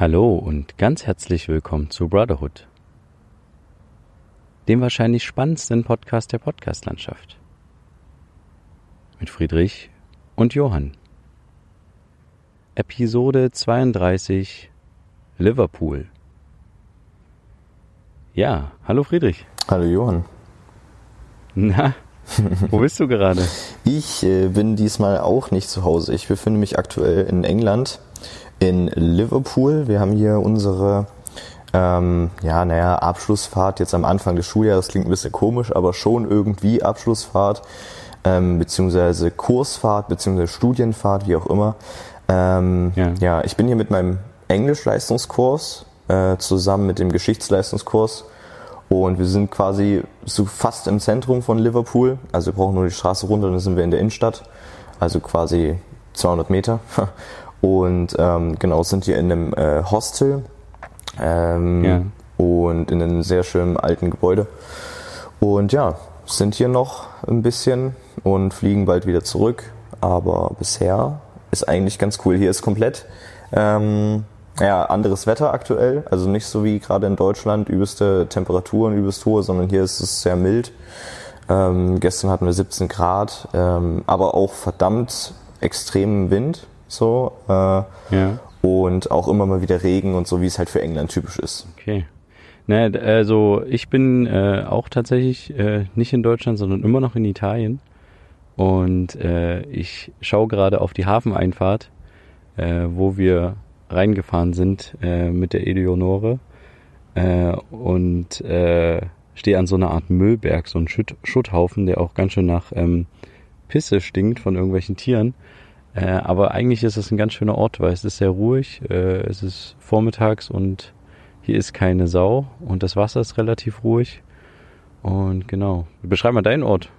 Hallo und ganz herzlich willkommen zu Brotherhood, dem wahrscheinlich spannendsten Podcast der Podcastlandschaft. Mit Friedrich und Johann. Episode 32 Liverpool. Ja, hallo Friedrich. Hallo Johann. Na, wo bist du gerade? Ich äh, bin diesmal auch nicht zu Hause. Ich befinde mich aktuell in England, in Liverpool. Wir haben hier unsere ähm, ja, naja, Abschlussfahrt jetzt am Anfang des Schuljahres. Klingt ein bisschen komisch, aber schon irgendwie Abschlussfahrt, ähm, beziehungsweise Kursfahrt, beziehungsweise Studienfahrt, wie auch immer. Ähm, ja. ja, ich bin hier mit meinem Englischleistungskurs äh, zusammen mit dem Geschichtsleistungskurs und wir sind quasi so fast im Zentrum von Liverpool. Also wir brauchen nur die Straße runter, dann sind wir in der Innenstadt. Also quasi 200 Meter. Und ähm, genau, sind hier in einem äh, Hostel. Ähm, ja. Und in einem sehr schönen alten Gebäude. Und ja, sind hier noch ein bisschen und fliegen bald wieder zurück. Aber bisher ist eigentlich ganz cool. Hier ist komplett ähm, ja, anderes Wetter aktuell. Also nicht so wie gerade in Deutschland, übelste Temperaturen, übelst hohe, sondern hier ist es sehr mild. Ähm, gestern hatten wir 17 Grad, ähm, aber auch verdammt extremen Wind. So. Äh, ja. Und auch immer mal wieder Regen und so, wie es halt für England typisch ist. Okay. Naja, also ich bin äh, auch tatsächlich äh, nicht in Deutschland, sondern immer noch in Italien. Und äh, ich schaue gerade auf die Hafeneinfahrt, äh, wo wir reingefahren sind äh, mit der Eleonore äh, und äh, stehe an so einer Art Müllberg, so ein Schutt, Schutthaufen, der auch ganz schön nach ähm, Pisse stinkt von irgendwelchen Tieren. Äh, aber eigentlich ist es ein ganz schöner Ort, weil es ist sehr ruhig, äh, es ist vormittags und hier ist keine Sau und das Wasser ist relativ ruhig. Und genau, beschreib mal deinen Ort.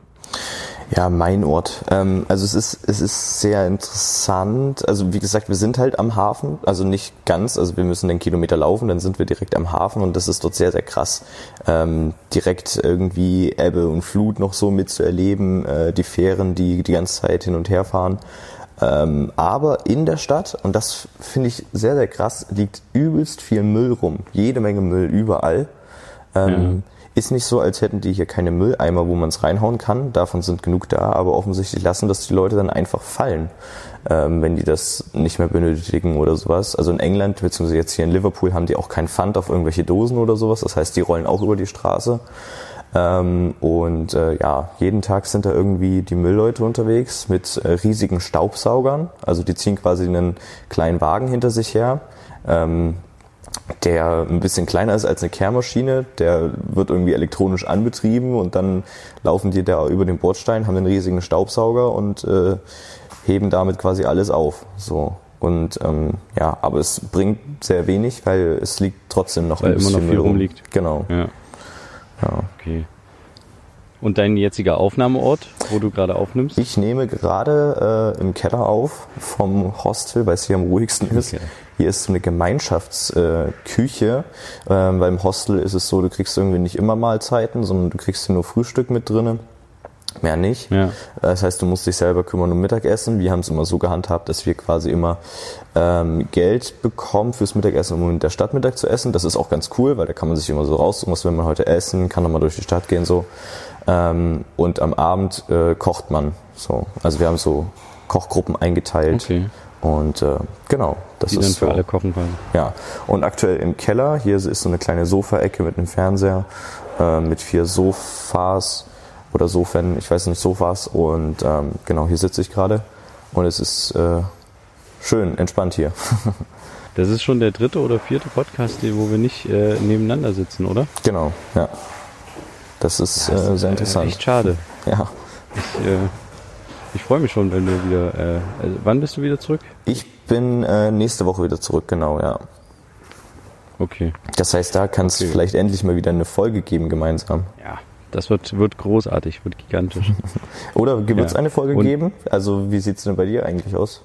Ja, mein Ort. Ähm, also es ist, es ist sehr interessant. Also wie gesagt, wir sind halt am Hafen, also nicht ganz, also wir müssen den Kilometer laufen, dann sind wir direkt am Hafen und das ist dort sehr, sehr krass. Ähm, direkt irgendwie Ebbe und Flut noch so mitzuerleben, äh, die Fähren, die die ganze Zeit hin und her fahren. Ähm, aber in der Stadt, und das finde ich sehr, sehr krass, liegt übelst viel Müll rum. Jede Menge Müll überall. Ähm, ja ist nicht so, als hätten die hier keine Mülleimer, wo man es reinhauen kann. Davon sind genug da, aber offensichtlich lassen das die Leute dann einfach fallen, ähm, wenn die das nicht mehr benötigen oder sowas. Also in England, beziehungsweise jetzt hier in Liverpool, haben die auch kein Pfand auf irgendwelche Dosen oder sowas. Das heißt, die rollen auch über die Straße. Ähm, und äh, ja, jeden Tag sind da irgendwie die Müllleute unterwegs mit äh, riesigen Staubsaugern. Also die ziehen quasi einen kleinen Wagen hinter sich her. Ähm, der ein bisschen kleiner ist als eine Kehrmaschine, der wird irgendwie elektronisch anbetrieben und dann laufen die da über den Bordstein, haben einen riesigen Staubsauger und äh, heben damit quasi alles auf. So. Und ähm, ja, aber es bringt sehr wenig, weil es liegt trotzdem noch weil ein bisschen immer noch viel rumliegt. Genau. Ja. Ja. Okay. Und dein jetziger Aufnahmeort, wo du gerade aufnimmst? Ich nehme gerade äh, im Keller auf vom Hostel, weil es hier am ruhigsten ist. Okay. Hier ist so eine Gemeinschaftsküche, äh, äh, weil im Hostel ist es so, du kriegst irgendwie nicht immer Mahlzeiten, sondern du kriegst hier nur Frühstück mit drinnen. Mehr nicht. Ja. Das heißt, du musst dich selber kümmern um Mittagessen. Wir haben es immer so gehandhabt, dass wir quasi immer ähm, Geld bekommen fürs Mittagessen, um in der Stadt Mittag zu essen. Das ist auch ganz cool, weil da kann man sich immer so raussuchen, was will man heute essen, kann nochmal durch die Stadt gehen so. Ähm, und am Abend äh, kocht man. So. Also wir haben so Kochgruppen eingeteilt. Okay. Und äh, genau, das Die ist dann für so. alle kochen können. Ja, und aktuell im Keller, hier ist so eine kleine Sofaecke mit einem Fernseher, äh, mit vier Sofas oder Sofen, ich weiß nicht, Sofas. Und ähm, genau, hier sitze ich gerade und es ist äh, schön, entspannt hier. das ist schon der dritte oder vierte Podcast, wo wir nicht äh, nebeneinander sitzen, oder? Genau, ja. Das ist, das äh, sehr interessant. Echt schade. Ja. Ich, äh, ich freue mich schon, wenn du wieder. Äh, also wann bist du wieder zurück? Ich bin äh, nächste Woche wieder zurück, genau, ja. Okay. Das heißt, da kann es okay. vielleicht endlich mal wieder eine Folge geben gemeinsam. Ja, das wird, wird großartig, wird gigantisch. Oder wird es ja. eine Folge Und geben? Also wie sieht es denn bei dir eigentlich aus?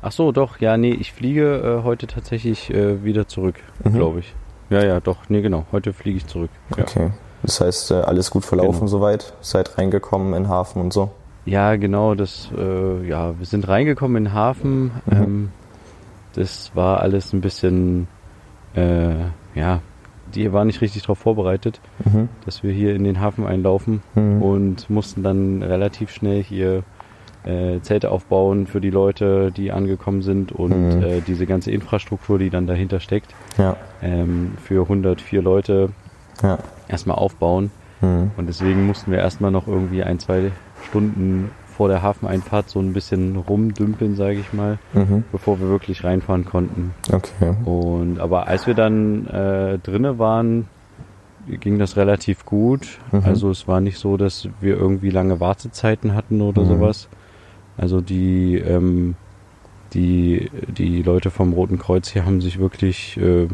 Ach so, doch, ja, nee, ich fliege äh, heute tatsächlich äh, wieder zurück, mhm. glaube ich. Ja, ja, doch, nee, genau, heute fliege ich zurück. Ja. Okay. Das heißt, äh, alles gut verlaufen genau. soweit? Seid reingekommen in den Hafen und so? Ja, genau, das, äh, ja, wir sind reingekommen in den Hafen. Mhm. Ähm, das war alles ein bisschen, äh, ja, die war nicht richtig darauf vorbereitet, Mhm. dass wir hier in den Hafen einlaufen Mhm. und mussten dann relativ schnell hier äh, Zelte aufbauen für die Leute, die angekommen sind und Mhm. äh, diese ganze Infrastruktur, die dann dahinter steckt, Ja, ähm, für 104 Leute ja. erstmal aufbauen. Mhm. Und deswegen mussten wir erstmal noch irgendwie ein, zwei Stunden vor der Hafeneinfahrt so ein bisschen rumdümpeln, sage ich mal, Mhm. bevor wir wirklich reinfahren konnten. Okay. Und aber als wir dann äh, drinne waren, ging das relativ gut. Mhm. Also es war nicht so, dass wir irgendwie lange Wartezeiten hatten oder Mhm. sowas. Also die ähm, die die Leute vom Roten Kreuz hier haben sich wirklich äh,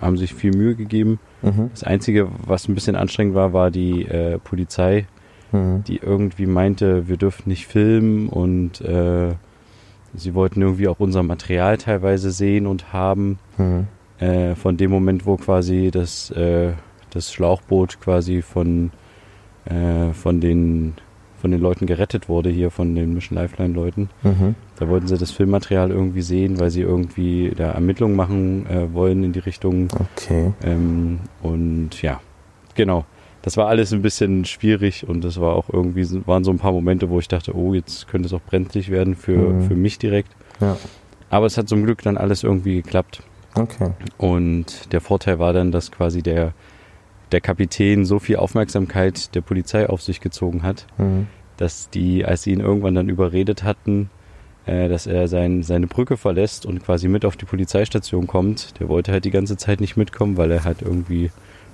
haben sich viel Mühe gegeben. Mhm. Das einzige, was ein bisschen anstrengend war, war die äh, Polizei, Mhm. die irgendwie meinte, wir dürfen nicht filmen und äh, sie wollten irgendwie auch unser Material teilweise sehen und haben. Mhm. Äh, von dem Moment, wo quasi das, äh, das Schlauchboot quasi von, äh, von, den, von den Leuten gerettet wurde, hier von den Mission Lifeline Leuten. Mhm. Da wollten sie das Filmmaterial irgendwie sehen, weil sie irgendwie da Ermittlungen machen äh, wollen in die Richtung. Okay. Ähm, und ja, genau. Das war alles ein bisschen schwierig und das war auch irgendwie, waren so ein paar Momente, wo ich dachte, oh, jetzt könnte es auch brenzlig werden für, Mhm. für mich direkt. Ja. Aber es hat zum Glück dann alles irgendwie geklappt. Okay. Und der Vorteil war dann, dass quasi der, der Kapitän so viel Aufmerksamkeit der Polizei auf sich gezogen hat, Mhm. dass die, als sie ihn irgendwann dann überredet hatten, äh, dass er sein, seine Brücke verlässt und quasi mit auf die Polizeistation kommt, der wollte halt die ganze Zeit nicht mitkommen, weil er halt irgendwie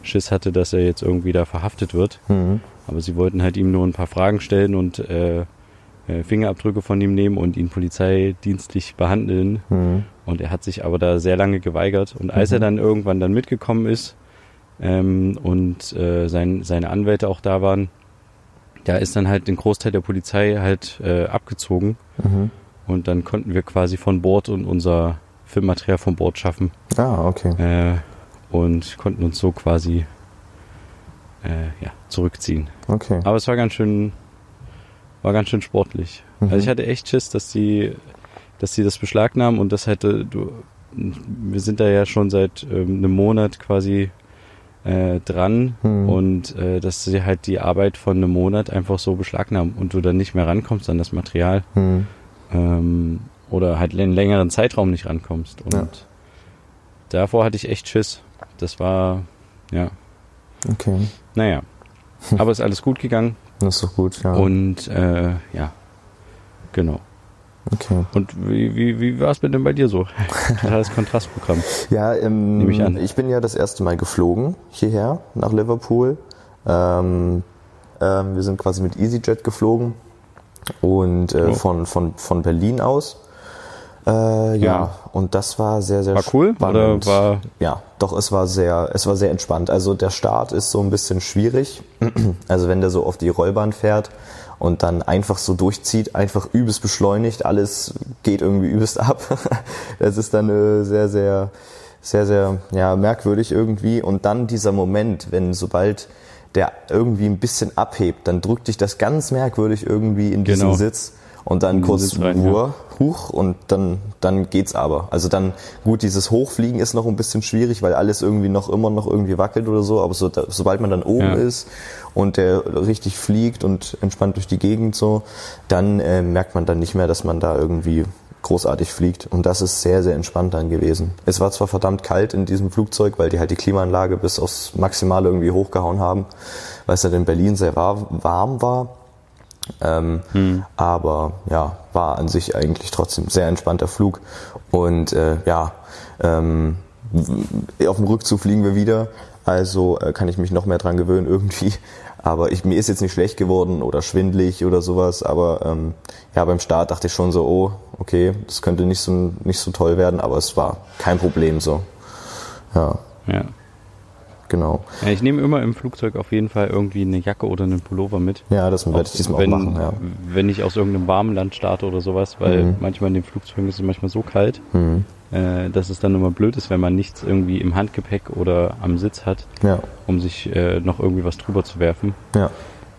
Schiss hatte, dass er jetzt irgendwie da verhaftet wird. Mhm. Aber sie wollten halt ihm nur ein paar Fragen stellen und äh, äh, Fingerabdrücke von ihm nehmen und ihn polizeidienstlich behandeln. Mhm. Und er hat sich aber da sehr lange geweigert. Und als Mhm. er dann irgendwann dann mitgekommen ist ähm, und äh, sein, seine Anwälte auch da waren, da ist dann halt den Großteil der Polizei halt äh, abgezogen. Mhm. Und dann konnten wir quasi von Bord und unser Filmmaterial von Bord schaffen Ah, okay. äh, und konnten uns so quasi äh, ja, zurückziehen. Okay. Aber es war ganz schön, war ganz schön sportlich. Mhm. Also ich hatte echt Schiss, dass die, dass sie das beschlagnahmen und das hätte, du, wir sind da ja schon seit ähm, einem Monat quasi äh, dran Mhm. und äh, dass sie halt die Arbeit von einem Monat einfach so beschlagnahmen und du dann nicht mehr rankommst an das Material Mhm. ähm, oder halt einen längeren Zeitraum nicht rankommst. Und Ja. Davor hatte ich echt Schiss. Das war, ja, Okay. naja. Aber ist alles gut gegangen Das ist doch gut, ja. und äh, ja, genau. okay. Und wie, wie, wie war es denn bei dir so? Totales Kontrastprogramm. Ja, ähm, Nehme ich an. bin ja das erste Mal geflogen hierher nach Liverpool. Ähm, ähm, wir sind quasi mit EasyJet geflogen und äh, Oh. von, von, von Berlin aus. Äh, ja. Ja. und das war sehr, sehr War cool spannend. oder war Ja, doch, es war sehr, es war sehr entspannt. Also der Start ist so ein bisschen schwierig. Also wenn der so auf die Rollbahn fährt und dann einfach so durchzieht, einfach übelst beschleunigt, alles geht irgendwie übelst ab. Das ist dann äh, sehr, sehr, sehr, sehr, ja, merkwürdig irgendwie. Und dann dieser Moment, wenn sobald der irgendwie ein bisschen abhebt, dann drückt dich das ganz merkwürdig irgendwie in diesen Genau. Sitz und dann kurz rein, ja. Ruhe, huch und dann, dann geht's aber. Also dann, gut, dieses Hochfliegen ist noch ein bisschen schwierig, weil alles irgendwie noch immer noch irgendwie wackelt oder so, aber so, sobald man dann oben Ja. ist und der richtig fliegt und entspannt durch die Gegend so, dann äh, merkt man dann nicht mehr, dass man da irgendwie großartig fliegt und das ist sehr, sehr entspannt dann gewesen. Es war zwar verdammt kalt in diesem Flugzeug, weil die halt die Klimaanlage bis aufs Maximale irgendwie hochgehauen haben, weil es halt in Berlin sehr war, warm war, ähm, Aber ja, war an sich eigentlich trotzdem sehr entspannter Flug. Und äh, ja, ähm, auf dem Rückzug fliegen wir wieder. Also äh, kann ich mich noch mehr dran gewöhnen irgendwie. Aber ich, mir ist jetzt nicht schlecht geworden oder schwindlig oder sowas. Aber ähm, ja, beim Start dachte ich schon so, oh, okay, das könnte nicht so, nicht so toll werden. Aber es war kein Problem so. Ja, ja. Genau. ja. Ich nehme immer im Flugzeug auf jeden Fall irgendwie eine Jacke oder einen Pullover mit. Ja, das werde ich diesmal wenn, auch machen. Ja. wenn ich aus irgendeinem warmen Land starte oder sowas, weil Mhm. manchmal in den Flugzeugen ist es manchmal so kalt, Mhm. äh, dass es dann immer blöd ist, wenn man nichts irgendwie im Handgepäck oder am Sitz hat, Ja, um sich äh, noch irgendwie was drüber zu werfen. ja.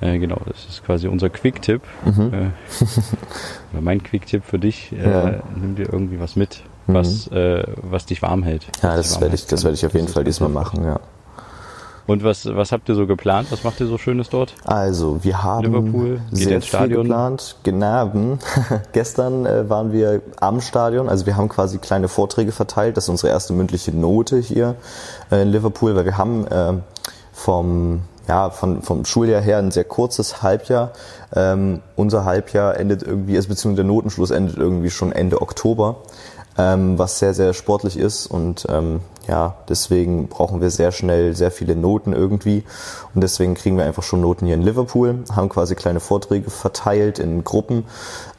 Äh, genau, das ist quasi unser Quick-Tipp. Mhm. Äh, oder mein Quick-Tipp für dich. Äh, Ja. Nimm dir irgendwie was mit, was, äh, was dich warm hält. Ja, das werde ich, das werde ich auf jeden Fall diesmal machen, ja. Und was, was habt ihr so geplant? Was macht ihr so Schönes dort? Also, wir haben Liverpool, geht sehr viel geplant. Genau. Gestern äh, waren wir am Stadion, also wir haben quasi kleine Vorträge verteilt. Das ist unsere erste mündliche Note hier äh, in Liverpool, weil wir haben äh, vom ja, von, vom Schuljahr her ein sehr kurzes Halbjahr. Ähm, unser Halbjahr endet irgendwie, also beziehungsweise der Notenschluss endet irgendwie schon Ende Oktober, ähm, was sehr, sehr sportlich ist und ähm, ja, deswegen brauchen wir sehr schnell sehr viele Noten irgendwie. Und deswegen kriegen wir einfach schon Noten hier in Liverpool, haben quasi kleine Vorträge verteilt in Gruppen,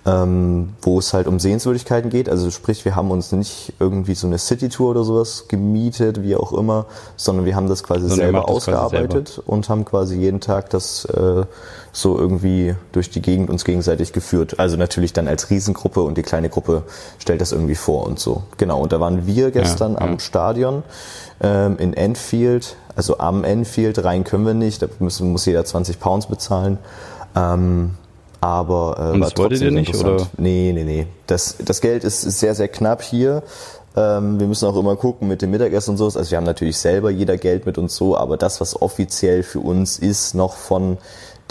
ähm, wo es halt um Sehenswürdigkeiten geht. Also sprich, wir haben uns nicht irgendwie so eine City-Tour oder sowas gemietet, wie auch immer, sondern wir haben das quasi sondern selber ausgearbeitet selber. und haben quasi jeden Tag das äh, so irgendwie durch die Gegend uns gegenseitig geführt. Also natürlich dann als Riesengruppe und die kleine Gruppe stellt das irgendwie vor und so. Genau, und da waren wir gestern ja, ja. am Stadion ähm, in Enfield, also am Enfield, rein können wir nicht, da müssen, muss jeder 20 Pounds bezahlen. Ähm, aber äh, Und das wolltet ihr nicht, oder? Nee, nee, nee. Das, das Geld ist sehr, sehr knapp hier. Ähm, wir müssen auch immer gucken mit dem Mittagessen und so. Also wir haben natürlich selber jeder Geld mit uns so, aber das, was offiziell für uns ist, noch von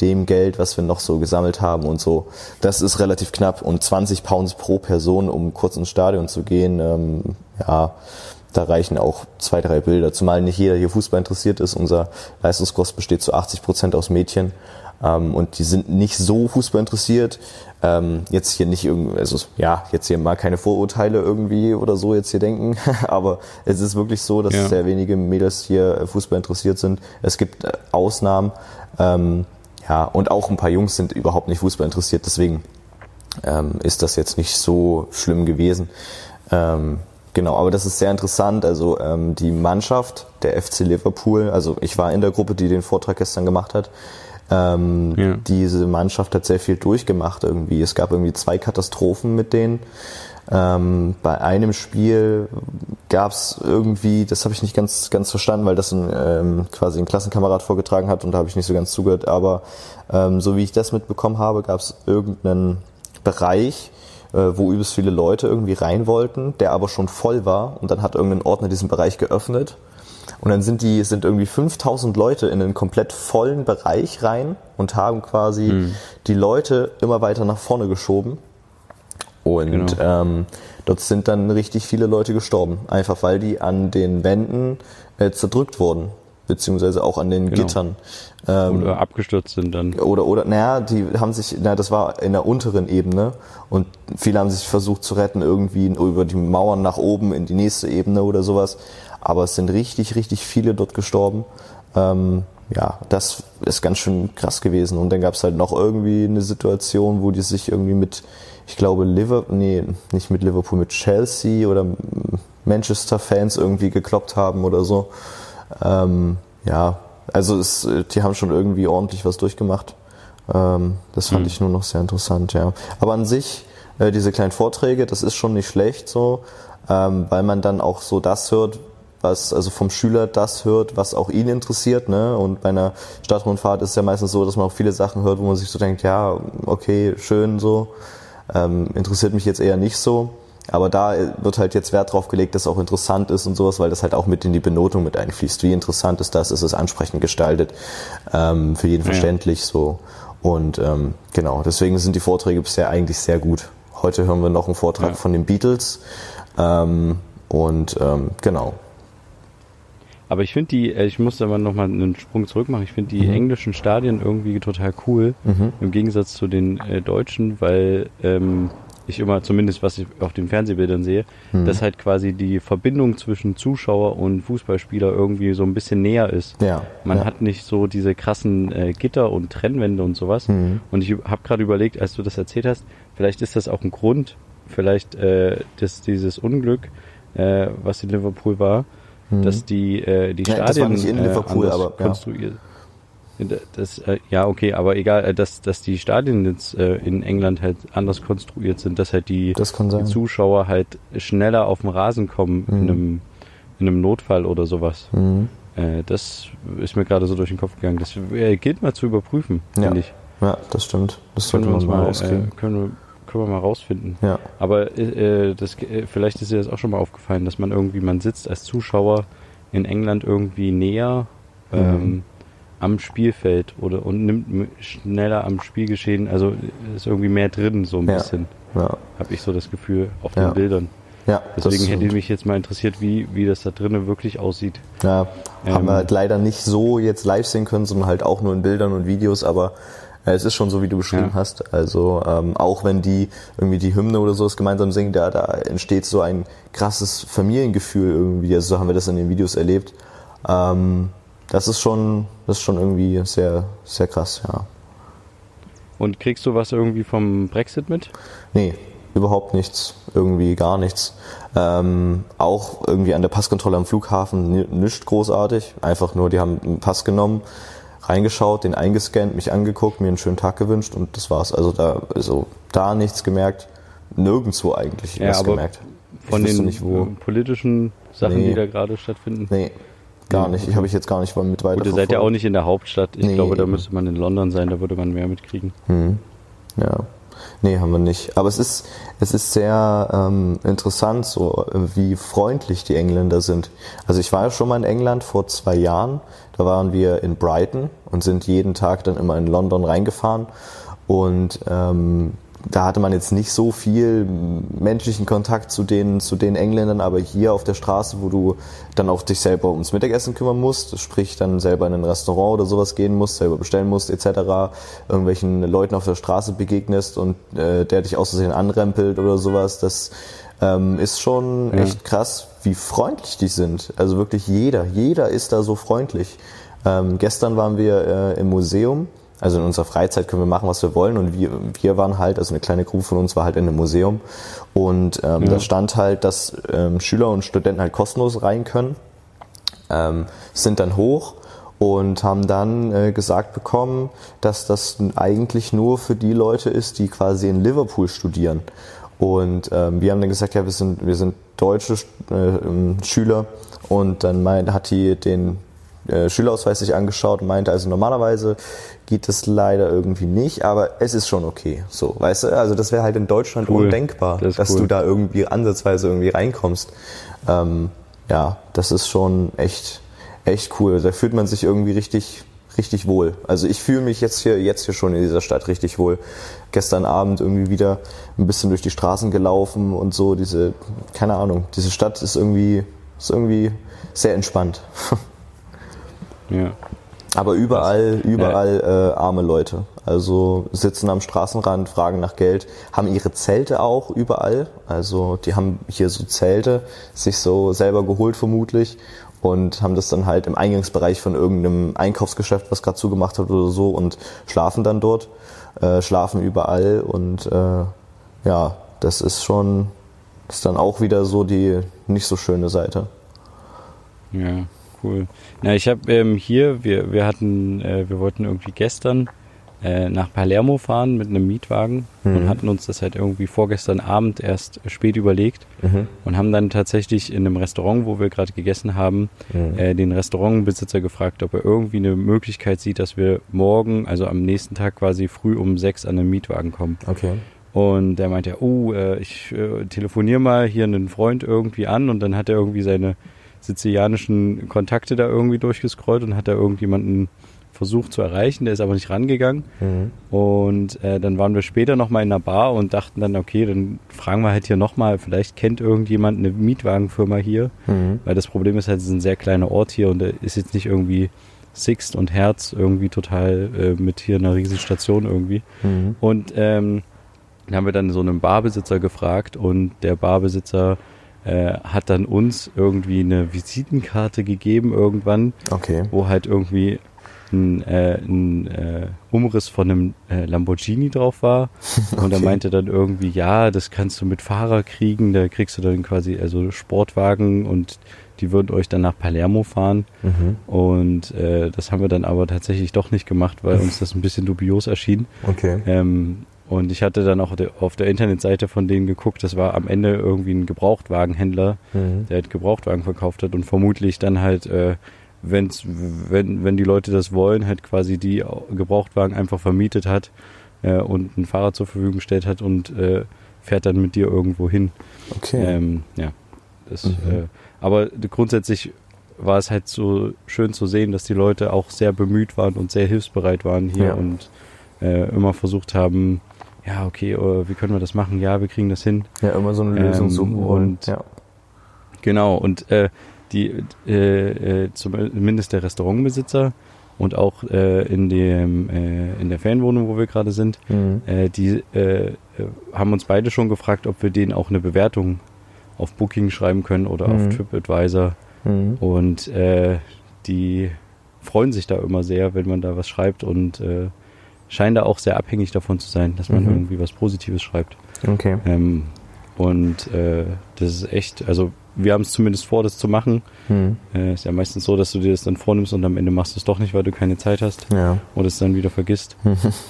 dem Geld, was wir noch so gesammelt haben und so, das ist relativ knapp. Und 20 Pounds pro Person, um kurz ins Stadion zu gehen, ähm, ja, da reichen auch zwei, drei Bilder. Zumal nicht jeder hier Fußball interessiert ist. Unser Leistungskurs besteht zu 80 Prozent aus Mädchen. Ähm, und die sind nicht so Fußball interessiert. Ähm, jetzt hier nicht irgendwie, also ja, jetzt hier mal keine Vorurteile irgendwie oder so jetzt hier denken, aber es ist wirklich so, dass ja. sehr wenige Mädels hier Fußball interessiert sind. Es gibt äh, Ausnahmen, ähm, ja, und auch ein paar Jungs sind überhaupt nicht Fußball interessiert, deswegen ähm, ist das jetzt nicht so schlimm gewesen. Ähm, Genau, aber das ist sehr interessant. Also ähm, die Mannschaft der FC Liverpool, also ich war in der Gruppe, die den Vortrag gestern gemacht hat, ähm, ja. Diese Mannschaft hat sehr viel durchgemacht irgendwie. Es gab irgendwie zwei Katastrophen mit denen. Ähm, bei einem Spiel gab es irgendwie, das habe ich nicht ganz ganz verstanden, weil das ein, ähm, quasi ein Klassenkamerad vorgetragen hat und da habe ich nicht so ganz zugehört. Aber ähm, so wie ich das mitbekommen habe, gab es irgendeinen Bereich, wo übelst viele Leute irgendwie rein wollten, der aber schon voll war und dann hat irgendein Ordner diesen Bereich geöffnet und dann sind die, sind irgendwie 5000 Leute in einen komplett vollen Bereich rein und haben quasi mhm. die Leute immer weiter nach vorne geschoben. Und genau. ähm, dort sind dann richtig viele Leute gestorben. Einfach weil die an den Wänden äh, zerdrückt wurden. Beziehungsweise auch an den genau. Gittern. Ähm, oder abgestürzt sind dann. Oder, oder, naja, die haben sich, na, das war in der unteren Ebene und viele haben sich versucht zu retten, irgendwie über die Mauern nach oben in die nächste Ebene oder sowas aber es sind richtig, richtig viele dort gestorben. Ähm, ja, das ist ganz schön krass gewesen. Und dann gab es halt noch irgendwie eine Situation, wo die sich irgendwie mit, ich glaube, Liverpool, nee, nicht mit Liverpool, mit Chelsea oder Manchester-Fans irgendwie gekloppt haben oder so. Ähm, ja, also es, die haben schon irgendwie ordentlich was durchgemacht. Ähm, das fand mhm. ich nur noch sehr interessant, ja. Aber an sich, äh, diese kleinen Vorträge, das ist schon nicht schlecht so, ähm, weil man dann auch so das hört, was also vom Schüler das hört, was auch ihn interessiert. Ne? Und bei einer Stadtrundfahrt ist es ja meistens so, dass man auch viele Sachen hört, wo man sich so denkt, ja, okay, schön so, ähm, interessiert mich jetzt eher nicht so. Aber da wird halt jetzt Wert drauf gelegt, dass es auch interessant ist und sowas, weil das halt auch mit in die Benotung mit einfließt. Wie interessant ist das? Ist es ansprechend gestaltet? Ähm, für jeden ja. verständlich so. Und ähm, genau, deswegen sind die Vorträge bisher eigentlich sehr gut. Heute hören wir noch einen Vortrag ja. von den Beatles. Ähm, und ähm, genau, aber ich finde die, äh, ich muss aber nochmal einen Sprung zurück machen, ich finde die mhm. englischen Stadien irgendwie total cool, mhm. im Gegensatz zu den äh, deutschen, weil ähm, ich immer, zumindest was ich auf den Fernsehbildern sehe, mhm. dass halt quasi die Verbindung zwischen Zuschauer und Fußballspieler irgendwie so ein bisschen näher ist. Ja, Man ja. hat nicht so diese krassen äh, Gitter und Trennwände und sowas. Mhm. Und ich habe gerade überlegt, als du das erzählt hast, vielleicht ist das auch ein Grund, vielleicht äh, dass dieses Unglück, äh, was in Liverpool war, mhm. dass die, äh, die ja, Stadien das war in Liverpool, äh, aber, konstruiert. Das, äh, ja, okay, aber egal, äh, dass, dass die Stadien jetzt äh, in England halt anders konstruiert sind, dass halt die, die Zuschauer halt schneller auf den Rasen kommen mhm. in, einem, in einem Notfall oder sowas. Mhm. Äh, das ist mir gerade so durch den Kopf gegangen. Das äh, gilt mal zu überprüfen, ja. finde ich. Ja, das stimmt. Das sollte man mal rauskriegen. Äh, können, können wir mal rausfinden. Ja. Aber das, vielleicht ist dir das auch schon mal aufgefallen, dass man irgendwie, man sitzt als Zuschauer in England irgendwie näher ähm, am Spielfeld oder und nimmt schneller am Spielgeschehen, also ist irgendwie mehr drin, so ein Ja. bisschen, Ja. habe ich so das Gefühl auf Ja. den Bildern. Ja, Deswegen hätte mich jetzt mal interessiert, wie, wie das da drinnen wirklich aussieht. Ja, haben Ähm, wir halt leider nicht so jetzt live sehen können, sondern halt auch nur in Bildern und Videos, aber äh, es ist schon so, wie du beschrieben Ja. hast. Also ähm, auch wenn die irgendwie die Hymne oder sowas gemeinsam singen, da, da entsteht so ein krasses Familiengefühl irgendwie. Also so haben wir das in den Videos erlebt. Ähm, das ist schon, das ist schon irgendwie sehr, sehr krass, ja. Und kriegst du was irgendwie vom Brexit mit? Nee, überhaupt nichts. Irgendwie gar nichts. Ähm, auch irgendwie an der Passkontrolle am Flughafen ni- nichts großartig. Einfach nur, die haben einen Pass genommen, reingeschaut, den eingescannt, mich angeguckt, mir einen schönen Tag gewünscht und das war's. Also da, also da nichts gemerkt. Nirgendwo eigentlich Ja, was gemerkt. Von den nicht, wo. äh, politischen Sachen, Nee. die da gerade stattfinden? Nee, gar nicht. Ich habe ich jetzt gar nicht mit weiter Gut, ihr seid ja auch nicht in der Hauptstadt. Ich Nee, glaube, da eben. müsste man in London sein, da würde man mehr mitkriegen. Hm. Ja. Nee, haben wir nicht. Aber es ist, es ist sehr ähm, interessant, so äh, wie freundlich die Engländer sind. Also ich war ja schon mal in England vor zwei Jahren. Da waren wir in Brighton und sind jeden Tag dann immer in London reingefahren. Und ähm, da hatte man jetzt nicht so viel menschlichen Kontakt zu den, zu den Engländern, aber hier auf der Straße, wo du dann auch dich selber ums Mittagessen kümmern musst, sprich dann selber in ein Restaurant oder sowas gehen musst, selber bestellen musst etc., irgendwelchen Leuten auf der Straße begegnest und äh, der dich aus Versehen anrempelt oder sowas, das ähm, ist schon Ja. echt krass, wie freundlich die sind. Also wirklich jeder, jeder ist da so freundlich. Ähm, gestern waren wir äh, im Museum also in unserer Freizeit können wir machen, was wir wollen. Und wir, wir waren halt, also eine kleine Gruppe von uns war halt in einem Museum. Und ähm, Ja. da stand halt, dass ähm, Schüler und Studenten halt kostenlos rein können. Ähm, sind dann hoch und haben dann äh, gesagt bekommen, dass das eigentlich nur für die Leute ist, die quasi in Liverpool studieren. Und ähm, wir haben dann gesagt, ja, wir sind, wir sind deutsche äh, ähm, Schüler. Und dann mein, hat die den äh, Schülerausweis sich angeschaut und meinte, also normalerweise geht das leider irgendwie nicht, aber es ist schon okay. So, weißt du, also das wäre halt in Deutschland Cool. undenkbar, Das dass cool. du da irgendwie ansatzweise irgendwie reinkommst. Ähm, ja, das ist schon echt, echt cool. Da fühlt man sich irgendwie richtig, richtig wohl. Also ich fühle mich jetzt hier, jetzt hier schon in dieser Stadt richtig wohl. Gestern Abend irgendwie wieder ein bisschen durch die Straßen gelaufen und so. Diese, keine Ahnung, diese Stadt ist irgendwie, ist irgendwie sehr entspannt. Ja. Aber überall, überall äh, arme Leute. Also sitzen am Straßenrand, fragen nach Geld, haben ihre Zelte auch überall. Also die haben hier so Zelte, sich so selber geholt vermutlich und haben das dann halt im Eingangsbereich von irgendeinem Einkaufsgeschäft, was gerade zugemacht hat oder so und schlafen dann dort, äh, schlafen überall und äh, ja, das ist schon, ist dann auch wieder so die nicht so schöne Seite. Ja, cool. Na, ich habe ähm, hier, wir, wir hatten, äh, wir wollten irgendwie gestern äh, nach Palermo fahren mit einem Mietwagen und Mhm. hatten uns das halt irgendwie vorgestern Abend erst spät überlegt und haben dann tatsächlich in einem Restaurant, wo wir gerade gegessen haben, Mhm. äh, den Restaurantbesitzer gefragt, ob er irgendwie eine Möglichkeit sieht, dass wir morgen, also am nächsten Tag quasi früh um sechs an den Mietwagen kommen. Okay. Und der meinte, oh, äh, ich äh, telefoniere mal hier einen Freund irgendwie an und dann hat er irgendwie seine sizilianischen Kontakte da irgendwie durchgescrollt und hat da irgendjemanden versucht zu erreichen, der ist aber nicht rangegangen. Mhm. Und äh, dann waren wir später nochmal in einer Bar und dachten dann, okay, dann fragen wir halt hier nochmal, vielleicht kennt irgendjemand eine Mietwagenfirma hier. Mhm. Weil das Problem ist halt, es ist ein sehr kleiner Ort hier und da ist jetzt nicht irgendwie Sixt und Herz irgendwie total äh, mit hier einer riesigen Station irgendwie. Mhm. Und ähm, dann haben wir dann so einen Barbesitzer gefragt und der Barbesitzer äh, hat dann uns irgendwie eine Visitenkarte gegeben irgendwann, Okay. wo halt irgendwie ein, äh, ein äh, Umriss von einem äh, Lamborghini drauf war. Und er Okay. meinte dann irgendwie, ja, das kannst du mit Fahrer kriegen, da kriegst du dann quasi also Sportwagen und die würden euch dann nach Palermo fahren. Mhm. Und äh, das haben wir dann aber tatsächlich doch nicht gemacht, weil uns das ein bisschen dubios erschien. Okay. Ähm, und ich hatte dann auch auf der Internetseite von denen geguckt, das war am Ende irgendwie ein Gebrauchtwagenhändler, Mhm. der halt Gebrauchtwagen verkauft hat und vermutlich dann halt, äh, wenn's, wenn, wenn die Leute das wollen, halt quasi die Gebrauchtwagen einfach vermietet hat äh, und ein Fahrrad zur Verfügung gestellt hat und äh, fährt dann mit dir irgendwo hin. Okay. Ähm, ja. Das, mhm. äh, aber grundsätzlich war es halt so schön zu sehen, dass die Leute auch sehr bemüht waren und sehr hilfsbereit waren hier ja. und äh, immer versucht haben, ja, okay, uh, wie können wir das machen? Ja, wir kriegen das hin. Ja, immer so eine Lösung ähm, suchen und ja. Genau, und äh, die äh, äh, zumindest der Restaurantbesitzer und auch äh, in dem äh, in der Fanwohnung, wo wir gerade sind, mhm. äh, die äh, haben uns beide schon gefragt, ob wir denen auch eine Bewertung auf Booking schreiben können oder mhm. auf TripAdvisor. Mhm. Und äh, die freuen sich da immer sehr, wenn man da was schreibt und äh, scheinen da auch sehr abhängig davon zu sein, dass man mhm. irgendwie was Positives schreibt. Okay. Ähm, und äh, das ist echt, also wir haben es zumindest vor, das zu machen. Mhm. Äh, ist ja meistens so, dass du dir das dann vornimmst und am Ende machst du es doch nicht, weil du keine Zeit hast ja. oder es dann wieder vergisst.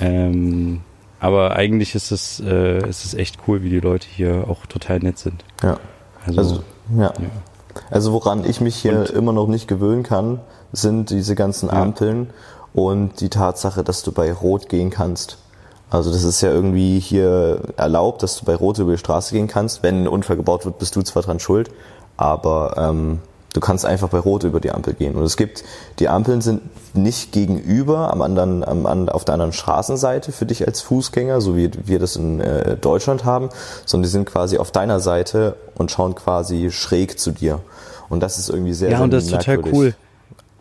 ähm, aber eigentlich ist es, äh, ist es echt cool, wie die Leute hier auch total nett sind. Ja. Also, also ja. ja. Also woran ich mich hier und? immer noch nicht gewöhnen kann, sind diese ganzen Ampeln ja. Und die Tatsache, dass du bei Rot gehen kannst. Also das ist ja irgendwie hier erlaubt, dass du bei Rot über die Straße gehen kannst. Wenn ein Unfall gebaut wird, bist du zwar dran schuld, aber ähm, du kannst einfach bei Rot über die Ampel gehen. Und es gibt, die Ampeln sind nicht gegenüber am anderen, am, an, auf der anderen Straßenseite für dich als Fußgänger, so wie wir das in äh, Deutschland haben, sondern die sind quasi auf deiner Seite und schauen quasi schräg zu dir. Und das ist irgendwie sehr, ja, sehr und das ist total cool.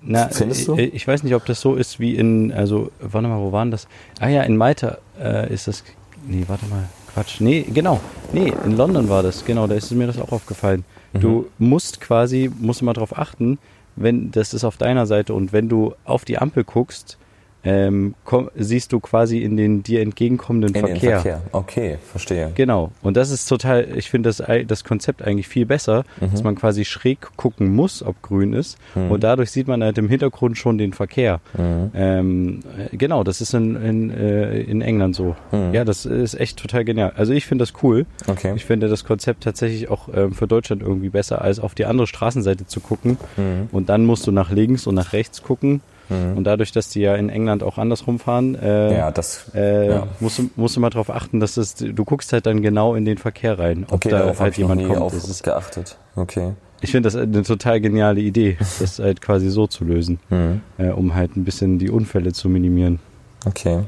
Na, Findest du? Ich, ich weiß nicht, ob das so ist wie in, also, warte mal, wo waren das? Ah ja, in Malta äh, ist das, nee, warte mal, Quatsch, nee, genau, nee, in London war das, genau, da ist mir das auch aufgefallen. Mhm. Du musst quasi, musst mal drauf achten, wenn, das ist auf deiner Seite und wenn du auf die Ampel guckst, ähm, komm, siehst du quasi in den dir entgegenkommenden in Verkehr. Den Verkehr. Okay, verstehe. Genau. Und das ist total, ich finde das, das Konzept eigentlich viel besser, mhm. dass man quasi schräg gucken muss, ob grün ist. Mhm. Und dadurch sieht man halt im Hintergrund schon den Verkehr. Mhm. Ähm, genau, das ist in, in, äh, in England so. Mhm. Ja, das ist echt total genial. Also ich finde das cool. Okay. Ich finde das Konzept tatsächlich auch ähm, für Deutschland irgendwie besser, als auf die andere Straßenseite zu gucken. Mhm. Und dann musst du nach links und nach rechts gucken. Mhm. Und dadurch, dass die ja in England auch andersrum fahren, äh, ja, das, äh, ja. Musst, du, musst du mal darauf achten, dass das, du guckst halt dann genau in den Verkehr rein, ob okay, da halt jemand kommt. Auf das ist geachtet. Okay. Ich finde das eine total geniale Idee, das halt quasi so zu lösen, mhm. äh, um halt ein bisschen die Unfälle zu minimieren. Okay.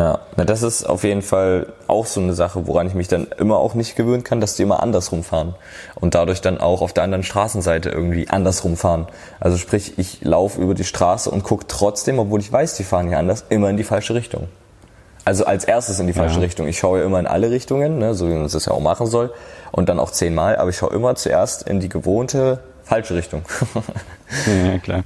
Ja, na das ist auf jeden Fall auch so eine Sache, woran ich mich dann immer auch nicht gewöhnen kann, dass die immer andersrum fahren und dadurch dann auch auf der anderen Straßenseite irgendwie andersrum fahren. Also sprich, ich laufe über die Straße und gucke trotzdem, obwohl ich weiß, die fahren hier anders, immer in die falsche Richtung. Also als erstes in die falsche ja. Richtung. Ich schaue ja immer in alle Richtungen, ne, so wie man das ja auch machen soll, und dann auch zehnmal, aber ich schaue immer zuerst in die gewohnte falsche Richtung. ja, klar.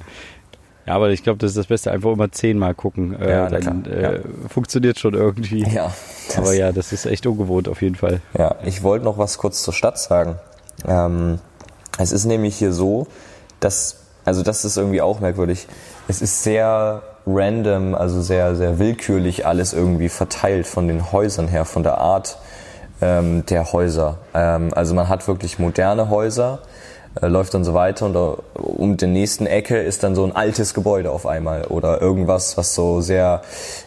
Ja, aber ich glaube, das ist das Beste. Einfach immer zehnmal gucken. Äh, ja, dann äh, ja. funktioniert schon irgendwie. Ja. Aber ja, das ist echt ungewohnt auf jeden Fall. Ja, ich wollte noch was kurz zur Stadt sagen. Ähm, es ist nämlich hier so, dass, also das ist irgendwie auch merkwürdig. Es ist sehr random, also sehr, sehr willkürlich alles irgendwie verteilt von den Häusern her, von der Art ähm, der Häuser. Ähm, also man hat wirklich moderne Häuser äh, läuft dann so weiter und uh, um den nächsten Ecke ist dann so ein altes Gebäude auf einmal oder irgendwas, was so sehr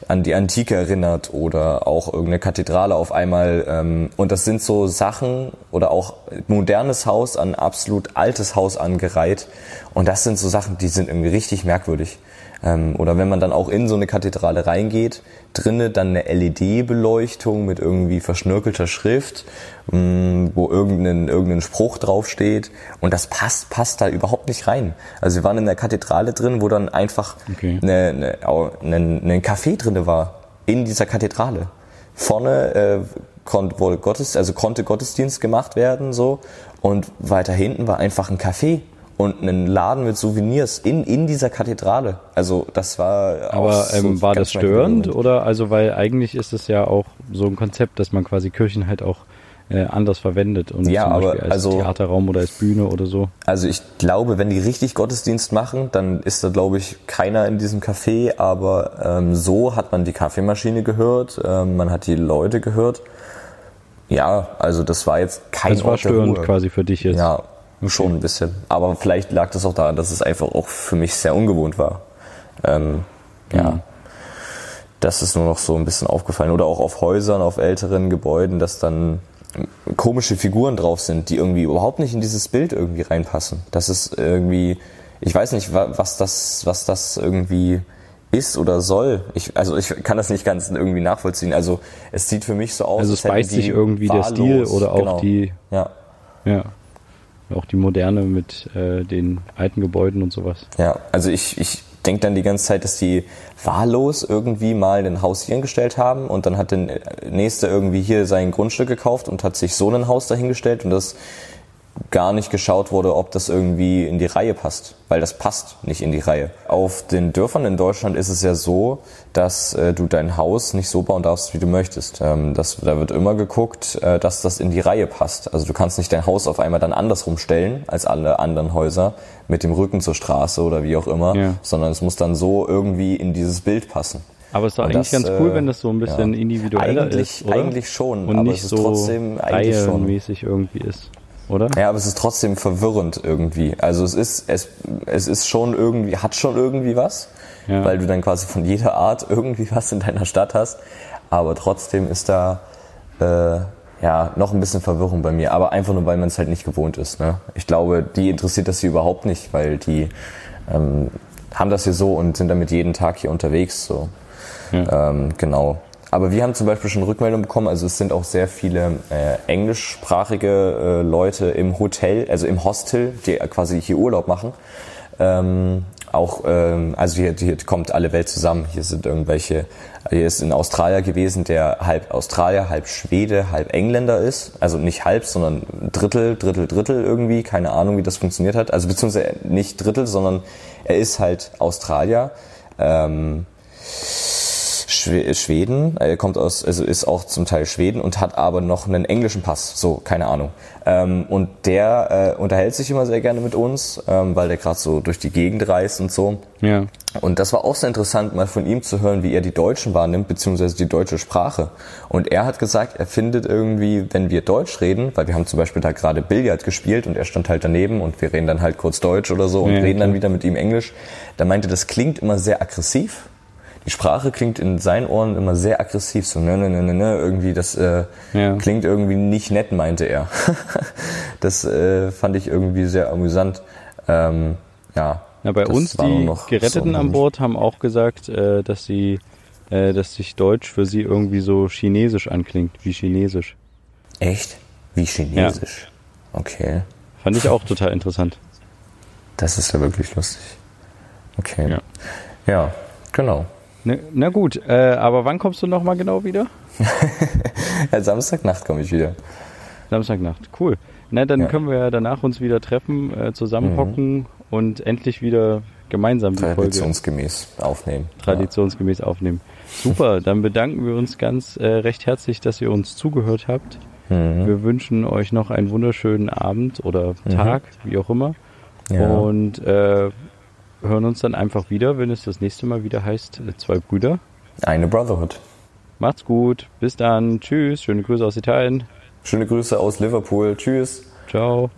an die Antike erinnert oder auch irgendeine Kathedrale auf einmal. Ähm, und das sind so Sachen oder auch modernes Haus an absolut altes Haus angereiht. Und das sind so Sachen, die sind irgendwie richtig merkwürdig. Ähm, oder wenn man dann auch in so eine Kathedrale reingeht, drinnen dann eine LED-Beleuchtung mit irgendwie verschnörkelter Schrift, mm, wo irgendein, irgendein Spruch draufsteht. Und das passt, passt da überhaupt nicht rein. Also wir waren in der Kathedrale drin, wo dann einfach okay. eine, eine, ein Café drinne war. In dieser Kathedrale. Vorne äh, konnte, wurde Gottes, also konnte Gottesdienst gemacht werden so und weiter hinten war einfach ein Café und einen Laden mit Souvenirs in, in dieser Kathedrale. Also das war Aber ähm, so war das störend oder also weil eigentlich ist es ja auch so ein Konzept, dass man quasi Kirchen halt auch äh, anders verwendet und ja, zum aber Beispiel als also, Theaterraum oder als Bühne oder so. Also ich glaube, wenn die richtig Gottesdienst machen, dann ist da glaube ich keiner in diesem Café, aber ähm, so hat man die Kaffeemaschine gehört, ähm, man hat die Leute gehört. Ja, also das war jetzt kein Das war störend quasi für dich jetzt. Ja, Okay. Schon ein bisschen. Aber vielleicht lag das auch daran, dass es einfach auch für mich sehr ungewohnt war. Ähm, ja. Mhm. das ist nur noch so ein bisschen aufgefallen. Oder auch auf Häusern, auf älteren Gebäuden, dass dann komische Figuren drauf sind, die irgendwie überhaupt nicht in dieses Bild irgendwie reinpassen. Das ist irgendwie, ich weiß nicht, was das, was das irgendwie ist oder soll. Ich, also ich kann das nicht ganz irgendwie nachvollziehen. Also es sieht für mich so aus. Also es beißt sich irgendwie wahllos. der Stil oder auch genau. die. Ja. Ja. Auch die Moderne mit äh, den alten Gebäuden und sowas. Ja, also ich, ich denke dann die ganze Zeit, dass die wahllos irgendwie mal ein Haus hier hingestellt haben und dann hat der Nächste irgendwie hier sein Grundstück gekauft und hat sich so ein Haus dahingestellt und das gar nicht geschaut wurde, ob das irgendwie in die Reihe passt, weil das passt nicht in die Reihe. Auf den Dörfern in Deutschland ist es ja so, dass äh, du dein Haus nicht so bauen darfst, wie du möchtest. Ähm, das, da wird immer geguckt, äh, dass das in die Reihe passt. Also du kannst nicht dein Haus auf einmal dann andersrum stellen als alle anderen Häuser mit dem Rücken zur Straße oder wie auch immer, ja. sondern es muss dann so irgendwie in dieses Bild passen. Aber es ist doch eigentlich das, ganz cool, wenn das so ein bisschen ja, individueller eigentlich, ist, oder? Eigentlich schon, und nicht so trotzdem eigentlich schon mäßig irgendwie ist oder? Ja, aber es ist trotzdem verwirrend irgendwie. Also es ist, es, es ist schon irgendwie, hat schon irgendwie was, ja. weil du dann quasi von jeder Art irgendwie was in deiner Stadt hast. Aber trotzdem ist da äh, ja noch ein bisschen Verwirrung bei mir. Aber einfach nur, weil man es halt nicht gewohnt ist. Ne? Ich glaube, die interessiert das hier überhaupt nicht, weil die ähm, haben das hier so und sind damit jeden Tag hier unterwegs. So. Ja. Ähm, genau. Aber wir haben zum Beispiel schon Rückmeldungen bekommen, also es sind auch sehr viele äh, englischsprachige äh, Leute im Hotel, also im Hostel, die quasi hier Urlaub machen. Ähm, auch, ähm, also hier, hier kommt alle Welt zusammen. Hier sind irgendwelche, hier ist ein Australier gewesen, der halb Australier, halb Schwede, halb Engländer ist. Also nicht halb, sondern Drittel, Drittel, Drittel irgendwie. Keine Ahnung, wie das funktioniert hat. Also beziehungsweise nicht Drittel, sondern er ist halt Australier. Ähm, Schweden, er kommt aus, also ist auch zum Teil Schweden und hat aber noch einen englischen Pass, so, keine Ahnung. Ähm, und der äh, unterhält sich immer sehr gerne mit uns, ähm, weil der gerade so durch die Gegend reist und so. Ja. Und das war auch sehr interessant, mal von ihm zu hören, wie er die Deutschen wahrnimmt, beziehungsweise die deutsche Sprache. Und er hat gesagt, er findet irgendwie, wenn wir Deutsch reden, weil wir haben zum Beispiel da gerade Billard gespielt und er stand halt daneben und wir reden dann halt kurz Deutsch oder so und ja, reden dann wieder mit ihm Englisch. Da meinte, das klingt immer sehr aggressiv die Sprache klingt in seinen Ohren immer sehr aggressiv, so ne, ne, ne, ne, ne irgendwie, das äh, ja. klingt irgendwie nicht nett, meinte er. das äh, fand ich irgendwie sehr amüsant. Ähm, ja. ja, bei uns, die Geretteten so an Bord, haben auch gesagt, äh, dass sie, äh, dass sich Deutsch für sie irgendwie so chinesisch anklingt, wie chinesisch. Echt? Wie chinesisch? Ja. Okay. Fand ich auch total interessant. Das ist ja wirklich lustig. Okay. Ja, ja genau. Ne, na gut, äh, aber wann kommst du nochmal genau wieder? ja, Samstagnacht komme ich wieder. Samstagnacht, cool. Na, dann ja. können wir ja danach uns wieder treffen, äh, zusammenhocken mhm. und endlich wieder gemeinsam die Traditionsgemäß Folge aufnehmen. Traditionsgemäß ja. aufnehmen. Super, dann bedanken wir uns ganz äh, recht herzlich, dass ihr uns zugehört habt. Mhm. Wir wünschen euch noch einen wunderschönen Abend oder mhm. Tag, mhm. wie auch immer. Ja. Und äh, hören uns dann einfach wieder, wenn es das nächste Mal wieder heißt, äh, zwei Brüder. Eine Brotherhood. Macht's gut. Bis dann. Tschüss. Schöne Grüße aus Italien. Schöne Grüße aus Liverpool. Tschüss. Ciao.